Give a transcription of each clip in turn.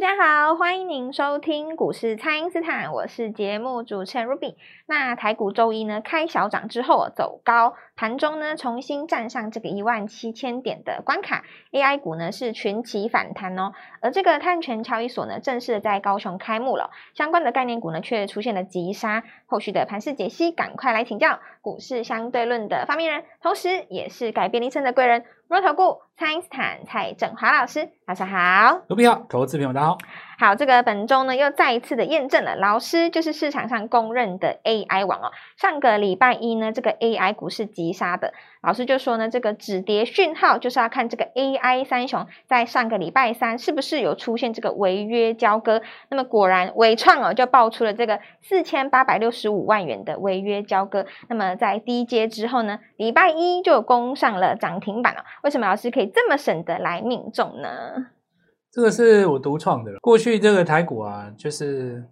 大家好，欢迎您收听股市蔡因斯坦，我是节目主持人 Ruby。那台股周一呢开小涨之后走高，盘中呢重新站上这个一万七千点的关卡，AI 股呢是群起反弹哦。而这个碳权交易所呢正式在高雄开幕了，相关的概念股呢却出现了急杀。后续的盘势解析，赶快来请教股市相对论的发明人，同时也是改变一生的贵人。摩投顾蔡因斯坦蔡正华老师，早上好，卢比好，投资朋友大家好。好，这个本周呢又再一次的验证了，老师就是市场上公认的 AI 王哦。上个礼拜一呢，这个 AI 股是急杀的，老师就说呢，这个止跌讯号就是要看这个 AI 三雄在上个礼拜三是不是有出现这个违约交割。那么果然纬创哦就爆出了这个四千八百六十五万元的违约交割。那么在低阶之后呢，礼拜一就攻上了涨停板了。为什么老师可以这么省得来命中呢？这个是我独创的。过去这个台股啊，就是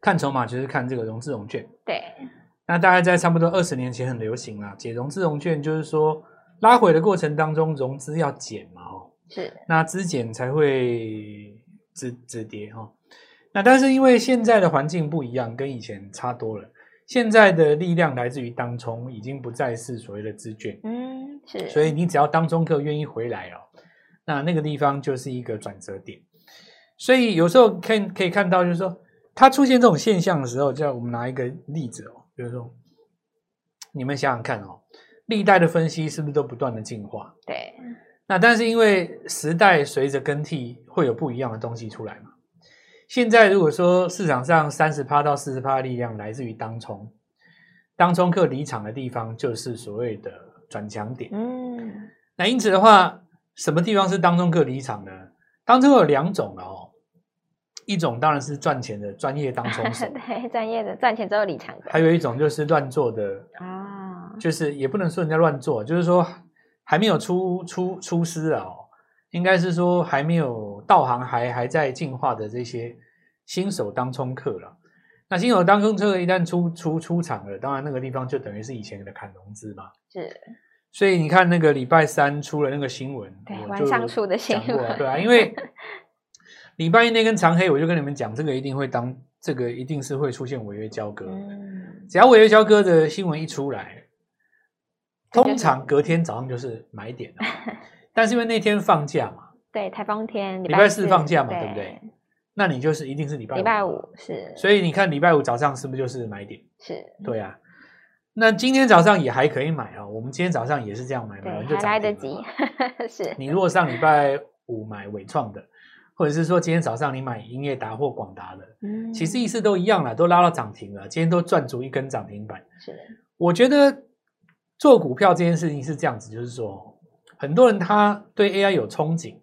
看筹码，就是看这个融资融券。对。那大概在差不多二十年前很流行啦，解融资融券，就是说拉回的过程当中，融资要减嘛，哦，是。那资减才会止止跌哈。那但是因为现在的环境不一样，跟以前差多了。现在的力量来自于当冲，已经不再是所谓的资券。嗯，是。所以你只要当中客愿意回来哦。那那个地方就是一个转折点，所以有时候看可以看到，就是说它出现这种现象的时候，叫我们拿一个例子哦，比如说你们想想看哦，历代的分析是不是都不断的进化？对。那但是因为时代随着更替，会有不一样的东西出来嘛。现在如果说市场上三十趴到四十趴的力量来自于当冲，当冲客离场的地方就是所谓的转强点。嗯。那因此的话。什么地方是当中客离场呢？当冲有两种哦，一种当然是赚钱的专业当 冲手，对，专业的赚钱之后离场的。还有一种就是乱做的啊，就是也不能说人家乱做，就是说还没有出出出师啊，应该是说还没有道行，还还在进化的这些新手当冲客了。那新手当冲客一旦出出出场了，当然那个地方就等于是以前的砍融资嘛，是。所以你看那个礼拜三出了那个新闻，对，晚上出的新闻，对啊，因为礼拜一那根长黑，我就跟你们讲，这个一定会当，这个一定是会出现违约交割。嗯，只要违约交割的新闻一出来，通常隔天早上就是买点了。但是因为那天放假嘛，对，台风天，礼拜四放假嘛，对不对？那你就是一定是礼拜五，礼拜五是，所以你看礼拜五早上是不是就是买点？是，对啊。那今天早上也还可以买啊，我们今天早上也是这样买，买完就还来得及。是你如果上礼拜五买伟创的，或者是说今天早上你买英业达或广达的，嗯，其实意思都一样了，都拉到涨停了，今天都赚足一根涨停板。是的，我觉得做股票这件事情是这样子，就是说很多人他对 AI 有憧憬，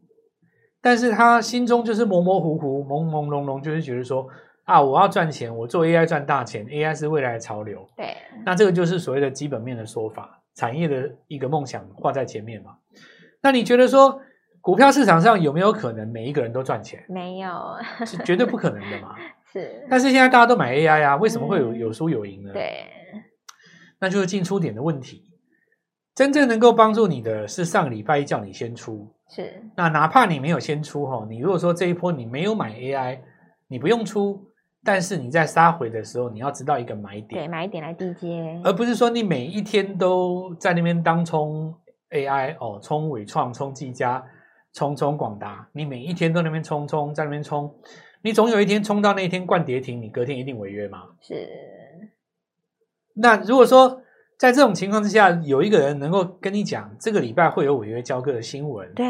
但是他心中就是模模糊糊、朦朦胧胧，就是觉得说。啊！我要赚钱，我做 AI 赚大钱，AI 是未来的潮流。对，那这个就是所谓的基本面的说法，产业的一个梦想画在前面嘛。那你觉得说，股票市场上有没有可能每一个人都赚钱？没有，是绝对不可能的嘛。是，但是现在大家都买 AI 啊，为什么会有有输有赢呢？对，那就是进出点的问题。真正能够帮助你的是上个礼拜一叫你先出，是。那哪怕你没有先出哈，你如果说这一波你没有买 AI，你不用出。但是你在杀回的时候，你要知道一个买点，对，买点来低接，而不是说你每一天都在那边当冲 AI 哦，冲伟创、冲技嘉、冲冲广达，你每一天都那边冲冲，在那边冲，你总有一天冲到那一天灌跌停，你隔天一定违约嘛？是。那如果说在这种情况之下，有一个人能够跟你讲这个礼拜会有违约交割的新闻，对，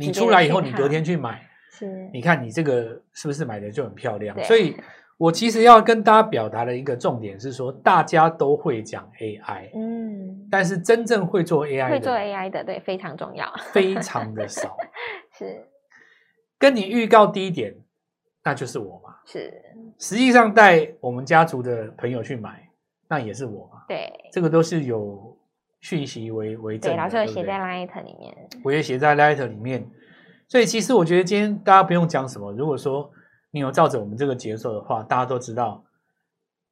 你出来以后，你隔天去买。是，你看你这个是不是买的就很漂亮？所以，我其实要跟大家表达的一个重点是说，大家都会讲 AI，嗯，但是真正会做 AI 的，会做 AI 的，对，非常重要，非常的少。是，跟你预告第一点，那就是我嘛。是，实际上带我们家族的朋友去买，那也是我嘛。对，这个都是有讯息为为证的，对，老师写在 Light 里面，我也写在 Light 里面。所以其实我觉得今天大家不用讲什么。如果说你有照着我们这个节奏的话，大家都知道，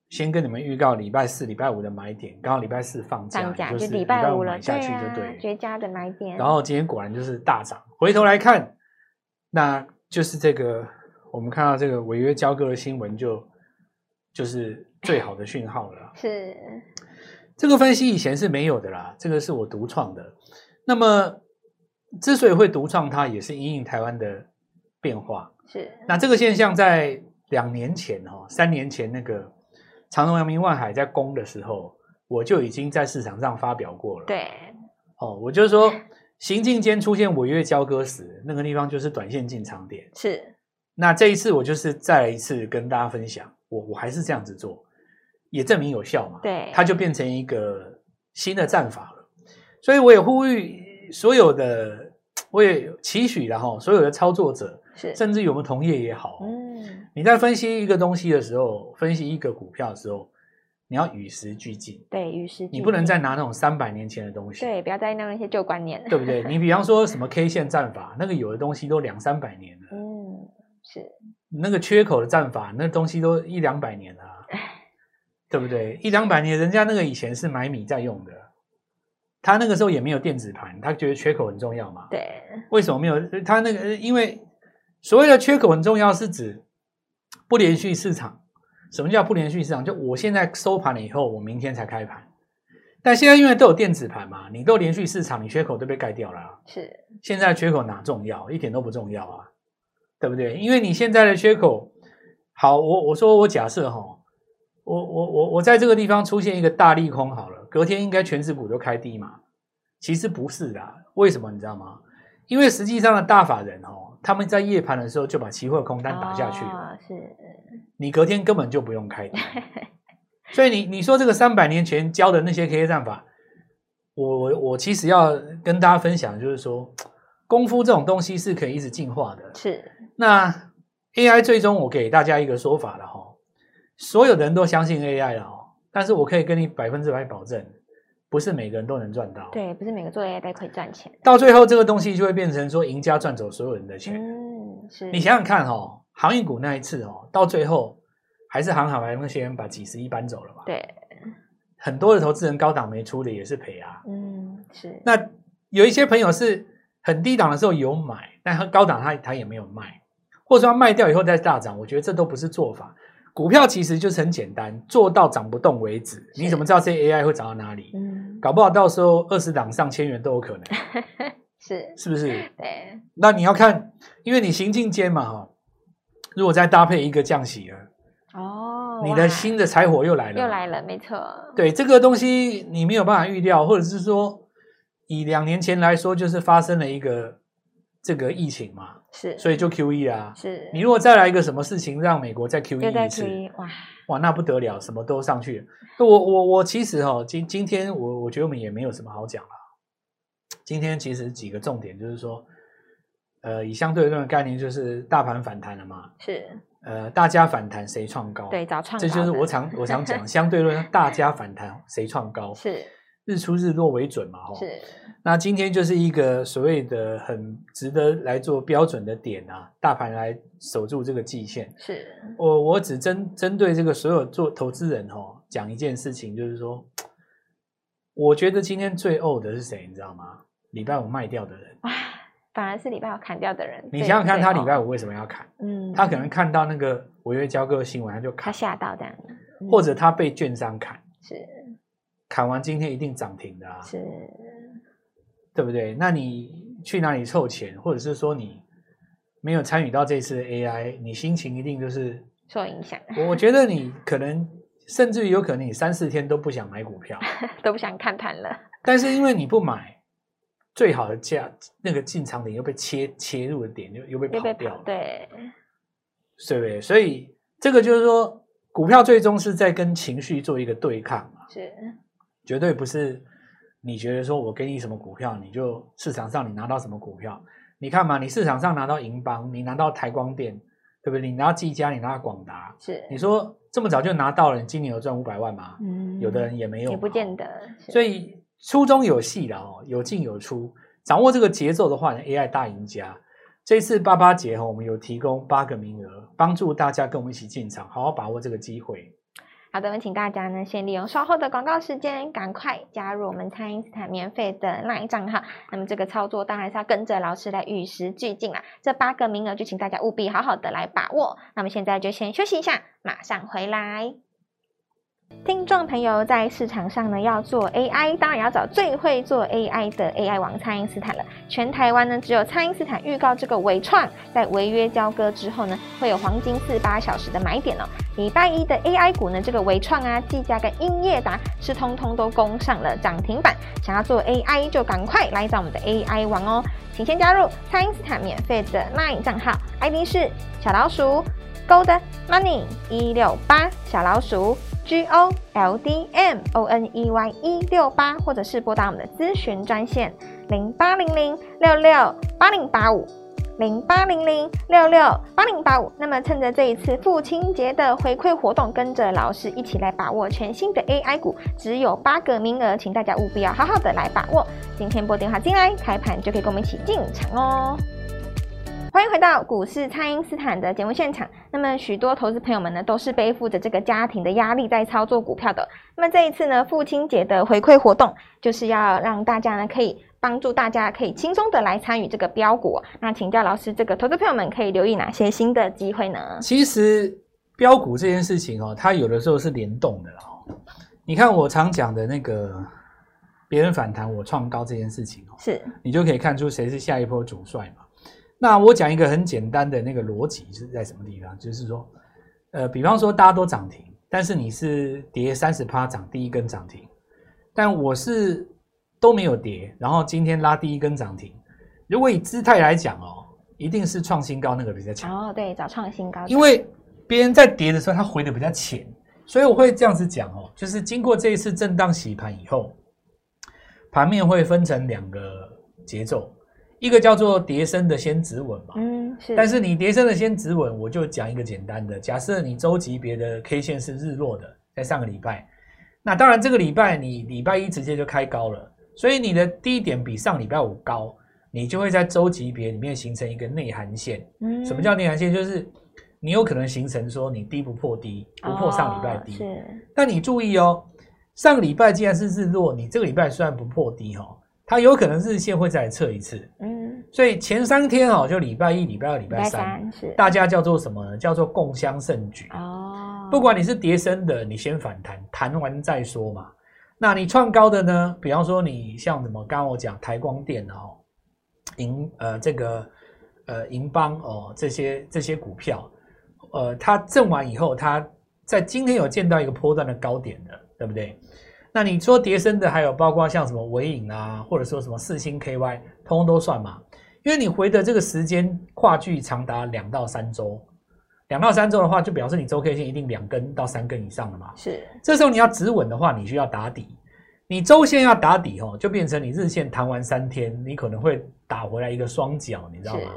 先跟你们预告礼拜四、礼拜五的买点。刚好礼拜四放假，假就是礼拜五了，买下去就对，对啊，绝佳的买点。然后今天果然就是大涨。回头来看，那就是这个，我们看到这个违约交割的新闻就，就就是最好的讯号了。是，这个分析以前是没有的啦，这个是我独创的。那么，之所以会独创它，也是因应台湾的变化。是，那这个现象在两年前哈，三年前那个长荣、阳明、万海在攻的时候，我就已经在市场上发表过了。对，哦，我就是说。行进间出现违约交割时，那个地方就是短线进场点。是，那这一次我就是再来一次跟大家分享，我我还是这样子做，也证明有效嘛。对，它就变成一个新的战法了。所以我也呼吁所有的，我也期许然后所有的操作者，是，甚至于我们同业也好，嗯，你在分析一个东西的时候，分析一个股票的时候。你要与时俱进，对，与时俱进，你不能再拿那种三百年前的东西，对，不要再拿那些旧观念，对不对？你比方说什么 K 线战法，那个有的东西都两三百年了，嗯，是，那个缺口的战法，那东西都一两百年了，对不对？一两百年，人家那个以前是买米在用的，他那个时候也没有电子盘，他觉得缺口很重要嘛，对，为什么没有？他那个因为所谓的缺口很重要，是指不连续市场。什么叫不连续市场？就我现在收盘了以后，我明天才开盘。但现在因为都有电子盘嘛，你都连续市场，你缺口都被盖掉了啊。是，现在缺口哪重要？一点都不重要啊，对不对？因为你现在的缺口，好，我我说我假设哈，我我我我在这个地方出现一个大利空好了，隔天应该全指股都开低嘛。其实不是的，为什么你知道吗？因为实际上的大法人哦，他们在夜盘的时候就把期货空单打下去了。哦，是。你隔天根本就不用开，所以你你说这个三百年前教的那些 K 线战法，我我我其实要跟大家分享，就是说功夫这种东西是可以一直进化的。是，那 AI 最终我给大家一个说法了哈，所有的人都相信 AI 了哈，但是我可以跟你百分之百保证，不是每个人都能赚到。对，不是每个做 AI 都可以赚钱。到最后这个东西就会变成说赢家赚走所有人的钱。嗯，是。你想想看哈。航运股那一次哦，到最后还是航海王那些人把几十亿搬走了嘛？对，很多的投资人高档没出的也是赔啊。嗯，是。那有一些朋友是很低档的时候有买，但他高档他他也没有卖，或者说他卖掉以后再大涨，我觉得这都不是做法。股票其实就是很简单，做到涨不动为止。你怎么知道这些 AI 会涨到哪里？嗯，搞不好到时候二十档上千元都有可能。是，是不是？对。那你要看，因为你行进间嘛，哈。如果再搭配一个降息了，哦，你的新的柴火又来了，又来了，没错。对，这个东西你没有办法预料，或者是说以两年前来说，就是发生了一个这个疫情嘛，是，所以就 QE 啊。是，你如果再来一个什么事情让美国再 QE 一次，哇哇，那不得了，什么都上去了。我我我其实哈，今今天我我觉得我们也没有什么好讲了。今天其实几个重点就是说。呃，以相对论的概念就是大盘反弹了嘛？是。呃，大家反弹谁创高？对，早创高。这就是我常我常讲相对论，大家反弹谁创高？是。日出日落为准嘛？哈。是。那今天就是一个所谓的很值得来做标准的点啊，大盘来守住这个季线。是。我我只针针对这个所有做投资人哦，讲一件事情，就是说，我觉得今天最呕的是谁？你知道吗？礼拜五卖掉的人。反而是礼拜五砍掉的人，你想想看，他礼拜五为什么要砍？嗯，他可能看到那个违约交割新闻，他就砍，他吓到这样，嗯、或者他被券商砍，是砍完今天一定涨停的啊，是，对不对？那你去哪里凑钱，或者是说你没有参与到这次的 AI，你心情一定就是受影响。我觉得你可能甚至于有可能你三四天都不想买股票，都不想看盘了。但是因为你不买。最好的价，那个进场点又被切切入的点又又被跑掉了，对，对不对？所以这个就是说，股票最终是在跟情绪做一个对抗嘛，是，绝对不是你觉得说我给你什么股票，你就市场上你拿到什么股票？你看嘛，你市场上拿到银邦，你拿到台光电，对不对？你拿到技嘉，你拿到广达，是，你说这么早就拿到了，你今年有赚五百万吗？嗯，有的人也没有，也不见得，所以。初中有戏的哦，有进有出，掌握这个节奏的话，AI 大赢家。这次八八节哈，我们有提供八个名额，帮助大家跟我们一起进场，好好把握这个机会。好的，我们请大家呢先利用稍后的广告时间，赶快加入我们蔡因斯坦免费的 LINE 账号。那么这个操作当然是要跟着老师来与时俱进啦。这八个名额就请大家务必好好的来把握。那么现在就先休息一下，马上回来。听众朋友，在市场上呢，要做 AI，当然要找最会做 AI 的 AI 王蔡因斯坦了。全台湾呢，只有蔡因斯坦预告这个纬创在违约交割之后呢，会有黄金四八小时的买点哦。礼拜一的 AI 股呢，这个纬创啊、技嘉跟英业达是通通都攻上了涨停板。想要做 AI，就赶快来找我们的 AI 王哦，请先加入蔡因斯坦免费的 LINE 账号，ID 是小老鼠 Gold Money 一六八小老鼠。G O L D M O N E Y 一六八，或者是拨打我们的咨询专线零八零零六六八零八五零八零零六六八零八五。那么趁着这一次父亲节的回馈活动，跟着老师一起来把握全新的 AI 股，只有八个名额，请大家务必要好好的来把握。今天拨电话进来，开盘就可以跟我们一起进场哦。欢迎回到股市，蔡因斯坦的节目现场。那么，许多投资朋友们呢，都是背负着这个家庭的压力在操作股票的。那么这一次呢，父亲节的回馈活动，就是要让大家呢，可以帮助大家可以轻松的来参与这个标股。那请教老师，这个投资朋友们可以留意哪些新的机会呢？其实标股这件事情哦，它有的时候是联动的哦。你看我常讲的那个别人反弹我创高这件事情哦，是你就可以看出谁是下一波主帅嘛。那我讲一个很简单的那个逻辑是在什么地方？就是说，呃，比方说大家都涨停，但是你是跌三十趴涨第一根涨停，但我是都没有跌，然后今天拉第一根涨停。如果以姿态来讲哦，一定是创新高那个比较强哦。对，找创新高，因为别人在跌的时候，他回的比较浅，所以我会这样子讲哦，就是经过这一次震荡洗盘以后，盘面会分成两个节奏。一个叫做跌升的先止稳嘛，嗯，是。但是你跌升的先止稳，我就讲一个简单的，假设你周级别的 K 线是日落的，在上个礼拜，那当然这个礼拜你礼拜一直接就开高了，所以你的低点比上礼拜五高，你就会在周级别里面形成一个内涵线。嗯，什么叫内涵线？就是你有可能形成说你低不破低，不破上礼拜低。是。但你注意哦，上个礼拜既然是日落，你这个礼拜虽然不破低哈。它有可能日线会再来测一次，嗯，所以前三天哦，就礼拜一、礼拜二、礼拜三，是大家叫做什么呢？叫做共襄盛举哦。不管你是跌升的，你先反弹，弹完再说嘛。那你创高的呢？比方说你像什么，刚刚我讲台光电哦，银呃这个呃银邦哦这些这些股票，呃它震完以后，它在今天有见到一个波段的高点的，对不对？那你说叠升的还有包括像什么尾影啊，或者说什么四星 KY，通通都算嘛？因为你回的这个时间跨距长达两到三周，两到三周的话，就表示你周 K 线一定两根到三根以上了嘛。是，这时候你要止稳的话，你需要打底。你周线要打底哦，就变成你日线弹完三天，你可能会打回来一个双脚，你知道吗？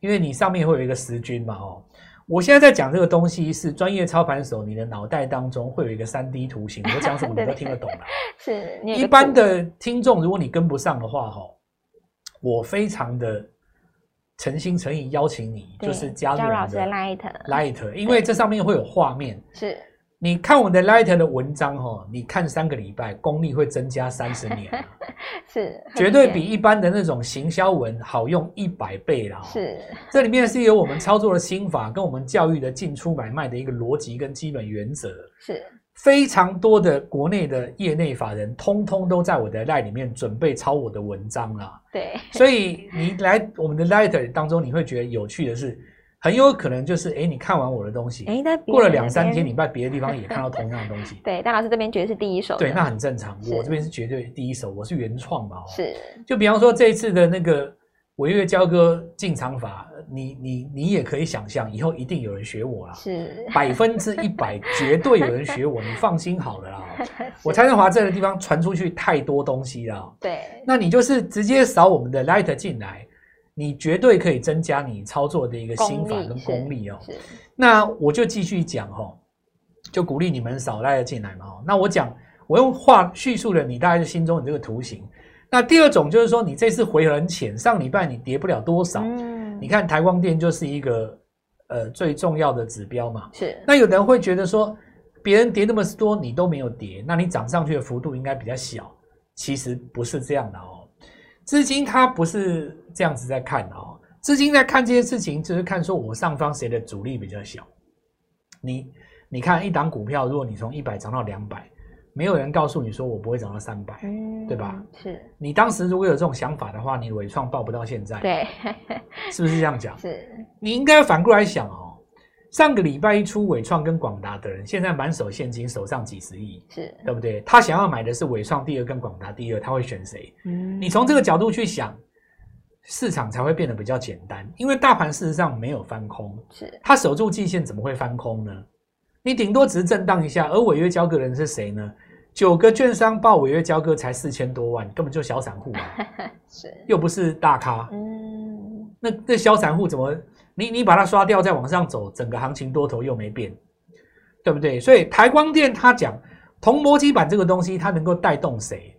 因为你上面会有一个十均嘛，哦。我现在在讲这个东西是专业操盘手，你的脑袋当中会有一个三 D 图形，我讲什么你都听得懂了。是，一般的听众，如果你跟不上的话，哈，我非常的诚心诚意邀请你，就是加入我们的 Light，Light，因为这上面会有画面。是。你看我们的 Light 的文章哦，你看三个礼拜，功力会增加三十年，是绝对比一般的那种行销文好用一百倍了。是，这里面是有我们操作的心法，跟我们教育的进出买卖的一个逻辑跟基本原则。是，非常多的国内的业内法人，通通都在我的 Light 里面准备抄我的文章了。对，所以你来我们的 Light 当中，你会觉得有趣的是。很有可能就是，哎，你看完我的东西，哎，过了两三天，你在别的地方也看到同样的东西。对，戴老师这边绝对是第一手。对，那很正常。我这边是绝对第一手，我是原创嘛。是。就比方说这一次的那个违约交割进场法，你你你也可以想象，以后一定有人学我啦。是。百分之一百绝对有人学我，你放心好了啦。我蔡振华这个地方传出去太多东西了。对。那你就是直接扫我们的 Light 进来。你绝对可以增加你操作的一个心法跟功力哦。那我就继续讲哦，就鼓励你们少赖进来嘛。那我讲，我用话叙述了你大概是心中的这个图形。那第二种就是说，你这次回很浅，上礼拜你跌不了多少。嗯。你看台光电就是一个呃最重要的指标嘛。是。那有人会觉得说，别人跌那么多，你都没有跌，那你涨上去的幅度应该比较小。其实不是这样的哦，资金它不是这样子在看的哦。资金在看这些事情，就是看说我上方谁的阻力比较小。你你看一档股票，如果你从一百涨到两百，没有人告诉你说我不会涨到三百，嗯，对吧？是。你当时如果有这种想法的话，你伟创报不到现在，对，是不是这样讲？是。你应该反过来想哦。上个礼拜一出伟创跟广达的人，现在满手现金，手上几十亿，是对不对？他想要买的是伟创第二跟广达第二，他会选谁？嗯，你从这个角度去想，市场才会变得比较简单。因为大盘事实上没有翻空，是它守住季线，怎么会翻空呢？你顶多只是震荡一下。而违约交割人是谁呢？九个券商报违约交割才四千多万，根本就小散户啊，是又不是大咖。嗯，那那小散户怎么？你你把它刷掉，再往上走，整个行情多头又没变，对不对？所以台光电它讲铜箔基板这个东西，它能够带动谁？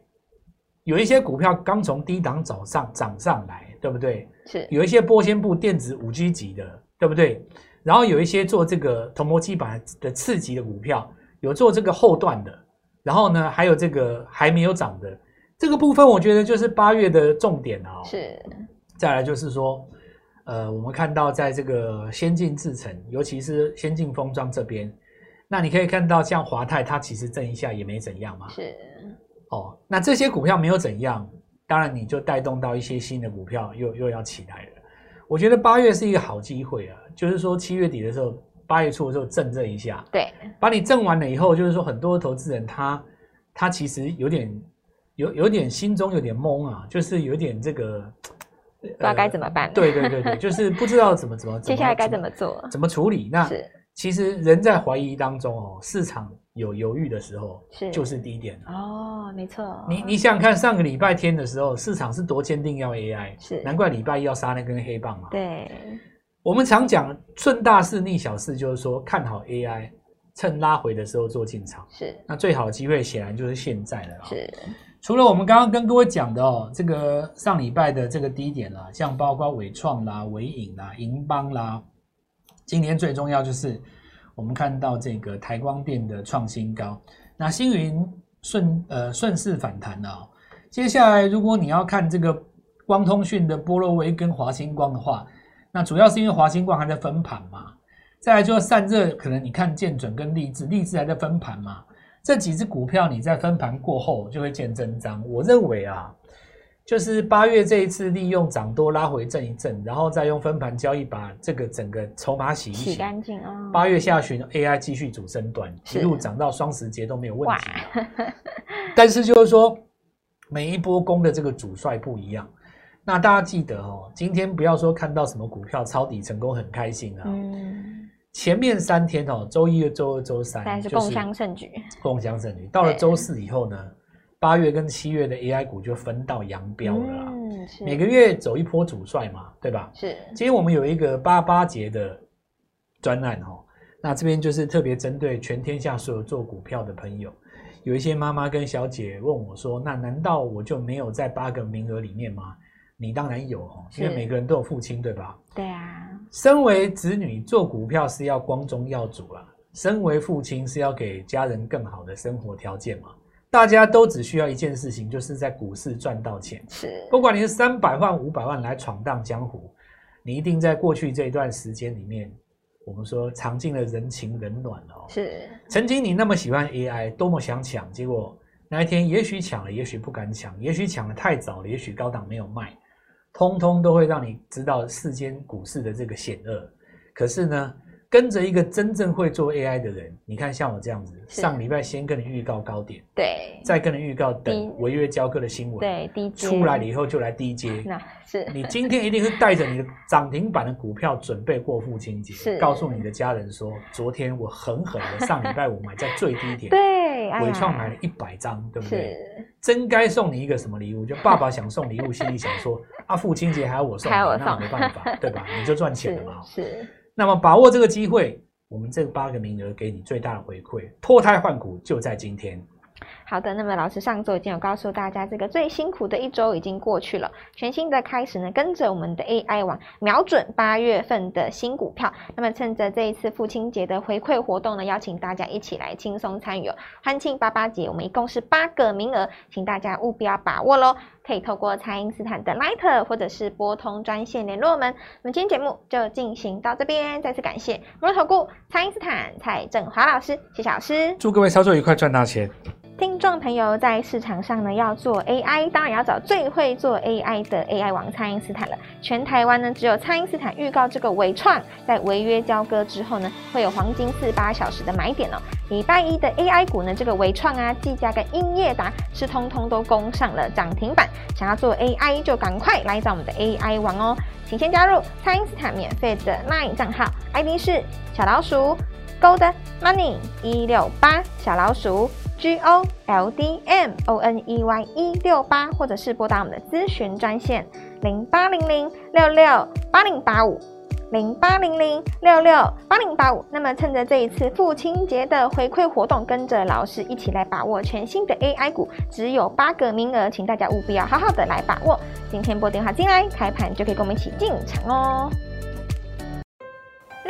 有一些股票刚从低档走上涨上来，对不对？是有一些波纤布电子五 G 级的，对不对？然后有一些做这个铜箔基板的次级的股票，有做这个后段的，然后呢，还有这个还没有涨的这个部分，我觉得就是八月的重点啊。是，再来就是说。呃，我们看到在这个先进制程，尤其是先进封装这边，那你可以看到像华泰，它其实震一下也没怎样嘛。是。哦，那这些股票没有怎样，当然你就带动到一些新的股票又又要起来了。我觉得八月是一个好机会啊，就是说七月底的时候，八月初的时候震这一下，对，把你震完了以后，就是说很多投资人他他其实有点有有点心中有点懵啊，就是有点这个。不知道该怎么办、呃？对对对对，就是 不知道怎么怎么接下来该怎么做，怎么处理？那是其实人在怀疑当中哦，市场有犹豫的时候，是就是低点哦，没错。你你想想看，上个礼拜天的时候，市场是多坚定要 AI，是难怪礼拜一要杀那根黑棒嘛。对，我们常讲顺大势逆小势，就是说看好 AI，趁拉回的时候做进场。是，那最好的机会显然就是现在了。是。除了我们刚刚跟各位讲的哦，这个上礼拜的这个低点啦，像包括纬创啦、纬颖啦、银邦啦，今天最重要就是我们看到这个台光电的创新高，那星云顺呃顺势反弹了哦。接下来如果你要看这个光通讯的波罗威跟华星光的话，那主要是因为华星光还在分盘嘛，再来就散热，可能你看建准跟力智，力智还在分盘嘛。这几只股票你在分盘过后就会见真章。我认为啊，就是八月这一次利用涨多拉回震一震，然后再用分盘交易把这个整个筹码洗一洗，洗干净啊。八月下旬 AI 继续主升段，一路涨到双十节都没有问题。但是就是说，每一波攻的这个主帅不一样。那大家记得哦，今天不要说看到什么股票抄底成功很开心啊。嗯。前面三天哦，周一、周二、周三，是共襄盛举，共襄盛举。到了周四以后呢，八月跟七月的 AI 股就分道扬镳了啦。嗯，是。每个月走一波主帅嘛，对吧？是。今天我们有一个八八节的专案哦，那这边就是特别针对全天下所有做股票的朋友，有一些妈妈跟小姐问我说：“那难道我就没有在八个名额里面吗？”你当然有哦，因为每个人都有父亲，对吧？对啊。身为子女做股票是要光宗耀祖啦，身为父亲是要给家人更好的生活条件嘛。大家都只需要一件事情，就是在股市赚到钱。是，不管你是三百万、五百万来闯荡江湖，你一定在过去这一段时间里面，我们说尝尽了人情冷暖哦。是，曾经你那么喜欢 AI，多么想抢，结果那一天也许抢了，也许不敢抢，也许抢的太早了，也许高档没有卖。通通都会让你知道世间股市的这个险恶，可是呢，跟着一个真正会做 AI 的人，你看像我这样子，上礼拜先跟你预告高点，对，再跟你预告等违约交割的新闻，对，低接出来了以后就来低阶，那 是。你今天一定是带着你的涨停板的股票准备过父亲节，是。告诉你的家人说，昨天我狠狠的上礼拜五买在最低点，对，纬创买了一百张，对不对？真该送你一个什么礼物？就爸爸想送礼物，心里想说。啊，父亲节还要我送，那没办法，对吧？你就赚钱了嘛。是那么把握这个机会，我们这八个名额给你最大的回馈，脱胎换骨就在今天。好的，那么老师上周已经有告诉大家，这个最辛苦的一周已经过去了，全新的开始呢，跟着我们的 AI 网，瞄准八月份的新股票。那么趁着这一次父亲节的回馈活动呢，邀请大家一起来轻松参与哦。欢庆八八节，我们一共是八个名额，请大家务必要把握喽。可以透过蔡因斯坦的 Line 或者是拨通专线联络我们。那么今天节目就进行到这边，再次感谢摩尔投顾蔡因斯坦蔡振华老师，谢谢老师，祝各位操作愉快，赚大钱。听众朋友，在市场上呢，要做 AI，当然要找最会做 AI 的 AI 王蔡因斯坦了。全台湾呢，只有蔡因斯坦预告这个纬创在违约交割之后呢，会有黄金四八小时的买点哦。礼拜一的 AI 股呢，这个纬创啊、技嘉跟英业达是通通都攻上了涨停板。想要做 AI，就赶快来找我们的 AI 王哦，请先加入蔡因斯坦免费的 LINE 账号，ID 是小老鼠 Gold Money 一六八小老鼠。G O L D M O N E Y 一六八，或者是拨打我们的咨询专线零八零零六六八零八五零八零零六六八零八五。那么趁着这一次父亲节的回馈活动，跟着老师一起来把握全新的 AI 股，只有八个名额，请大家务必要好好的来把握。今天拨电话进来，开盘就可以跟我们一起进场哦。